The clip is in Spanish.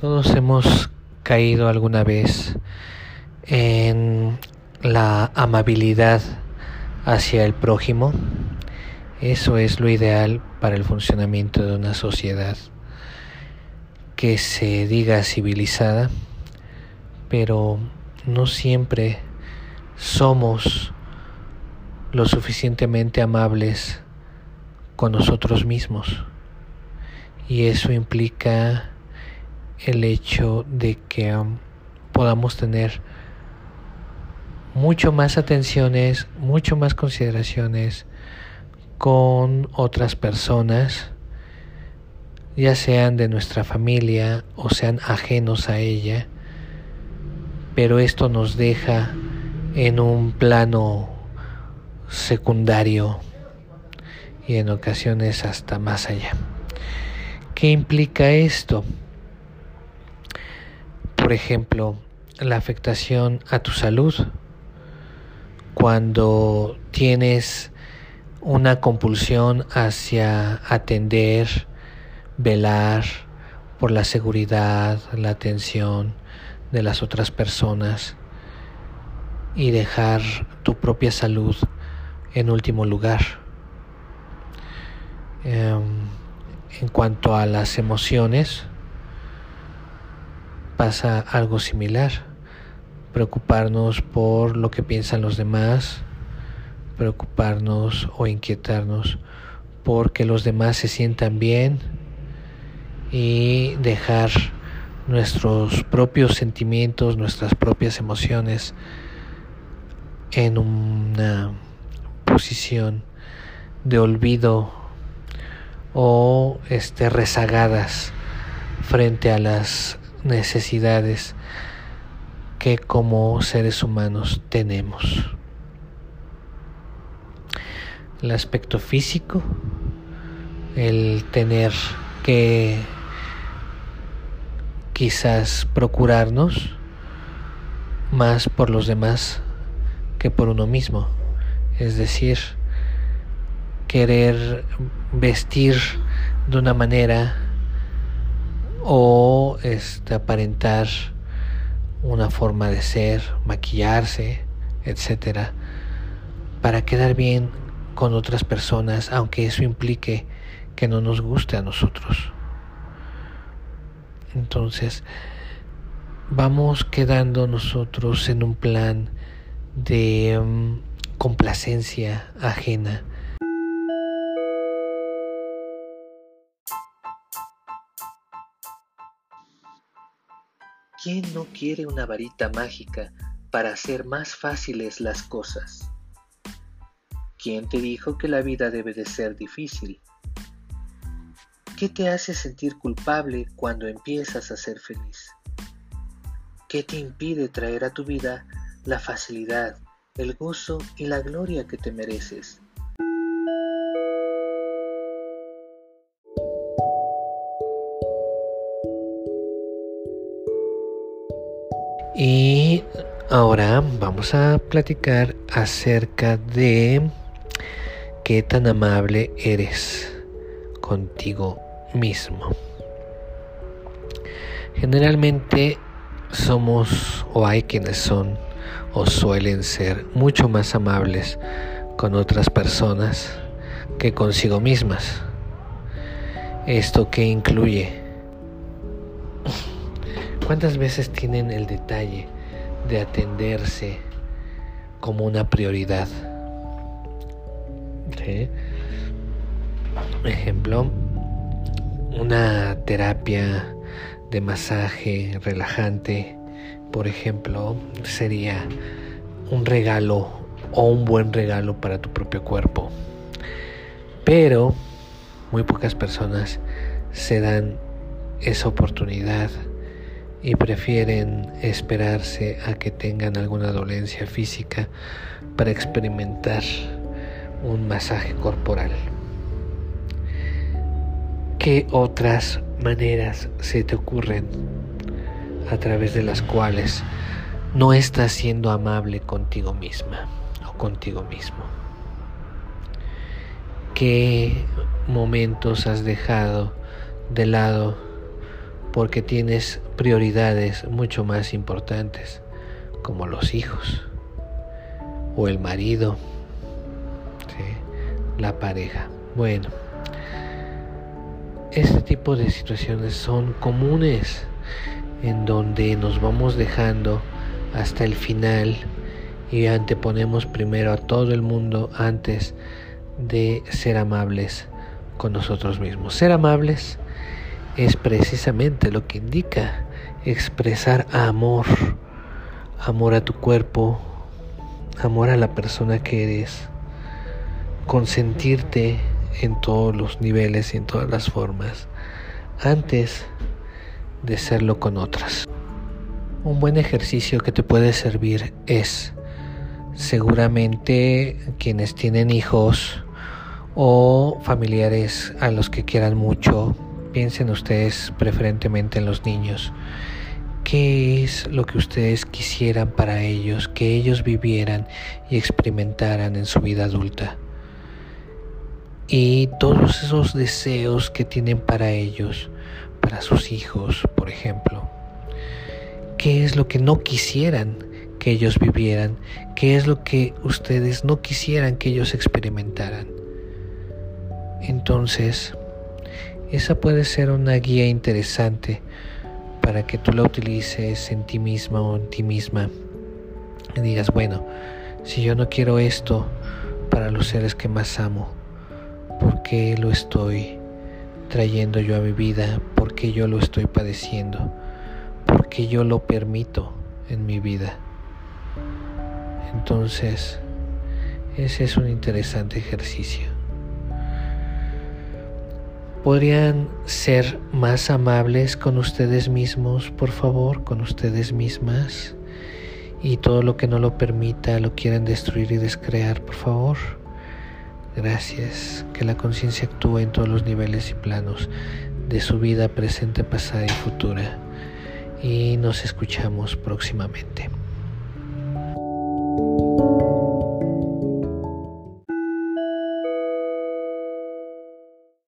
Todos hemos caído alguna vez en la amabilidad hacia el prójimo. Eso es lo ideal para el funcionamiento de una sociedad que se diga civilizada, pero no siempre somos lo suficientemente amables con nosotros mismos. Y eso implica el hecho de que um, podamos tener mucho más atenciones, mucho más consideraciones con otras personas, ya sean de nuestra familia o sean ajenos a ella, pero esto nos deja en un plano secundario y en ocasiones hasta más allá. ¿Qué implica esto? Por ejemplo, la afectación a tu salud. Cuando tienes una compulsión hacia atender, velar por la seguridad, la atención de las otras personas y dejar tu propia salud en último lugar. Em, en cuanto a las emociones, pasa algo similar. Preocuparnos por lo que piensan los demás, preocuparnos o inquietarnos porque los demás se sientan bien y dejar nuestros propios sentimientos, nuestras propias emociones en una posición de olvido o este rezagadas frente a las necesidades que como seres humanos tenemos. El aspecto físico, el tener que quizás procurarnos más por los demás que por uno mismo. Es decir, querer vestir de una manera o este, aparentar una forma de ser, maquillarse, etcétera, para quedar bien con otras personas, aunque eso implique que no nos guste a nosotros. Entonces, vamos quedando nosotros en un plan de um, complacencia ajena ¿Quién no quiere una varita mágica para hacer más fáciles las cosas? ¿Quién te dijo que la vida debe de ser difícil? ¿Qué te hace sentir culpable cuando empiezas a ser feliz? ¿Qué te impide traer a tu vida la facilidad, el gozo y la gloria que te mereces? Y ahora vamos a platicar acerca de qué tan amable eres contigo mismo. Generalmente somos o hay quienes son o suelen ser mucho más amables con otras personas que consigo mismas. ¿Esto que incluye? ¿Cuántas veces tienen el detalle de atenderse como una prioridad? Ejemplo, una terapia de masaje relajante, por ejemplo, sería un regalo o un buen regalo para tu propio cuerpo. Pero muy pocas personas se dan esa oportunidad y prefieren esperarse a que tengan alguna dolencia física para experimentar un masaje corporal. ¿Qué otras maneras se te ocurren a través de las cuales no estás siendo amable contigo misma o contigo mismo? ¿Qué momentos has dejado de lado porque tienes prioridades mucho más importantes, como los hijos o el marido, la pareja. Bueno, este tipo de situaciones son comunes en donde nos vamos dejando hasta el final y anteponemos primero a todo el mundo antes de ser amables con nosotros mismos. Ser amables es precisamente lo que indica expresar amor, amor a tu cuerpo, amor a la persona que eres, consentirte en todos los niveles y en todas las formas antes de serlo con otras. Un buen ejercicio que te puede servir es seguramente quienes tienen hijos o familiares a los que quieran mucho, piensen ustedes preferentemente en los niños. ¿Qué es lo que ustedes quisieran para ellos, que ellos vivieran y experimentaran en su vida adulta? Y todos esos deseos que tienen para ellos, para sus hijos, por ejemplo. ¿Qué es lo que no quisieran que ellos vivieran? ¿Qué es lo que ustedes no quisieran que ellos experimentaran? Entonces, esa puede ser una guía interesante para que tú la utilices en ti misma o en ti misma. Y digas, bueno, si yo no quiero esto para los seres que más amo, ¿por qué lo estoy trayendo yo a mi vida? ¿Por qué yo lo estoy padeciendo? ¿Por qué yo lo permito en mi vida? Entonces, ese es un interesante ejercicio podrían ser más amables con ustedes mismos, por favor, con ustedes mismas. Y todo lo que no lo permita lo quieren destruir y descrear, por favor. Gracias. Que la conciencia actúe en todos los niveles y planos de su vida presente, pasada y futura. Y nos escuchamos próximamente.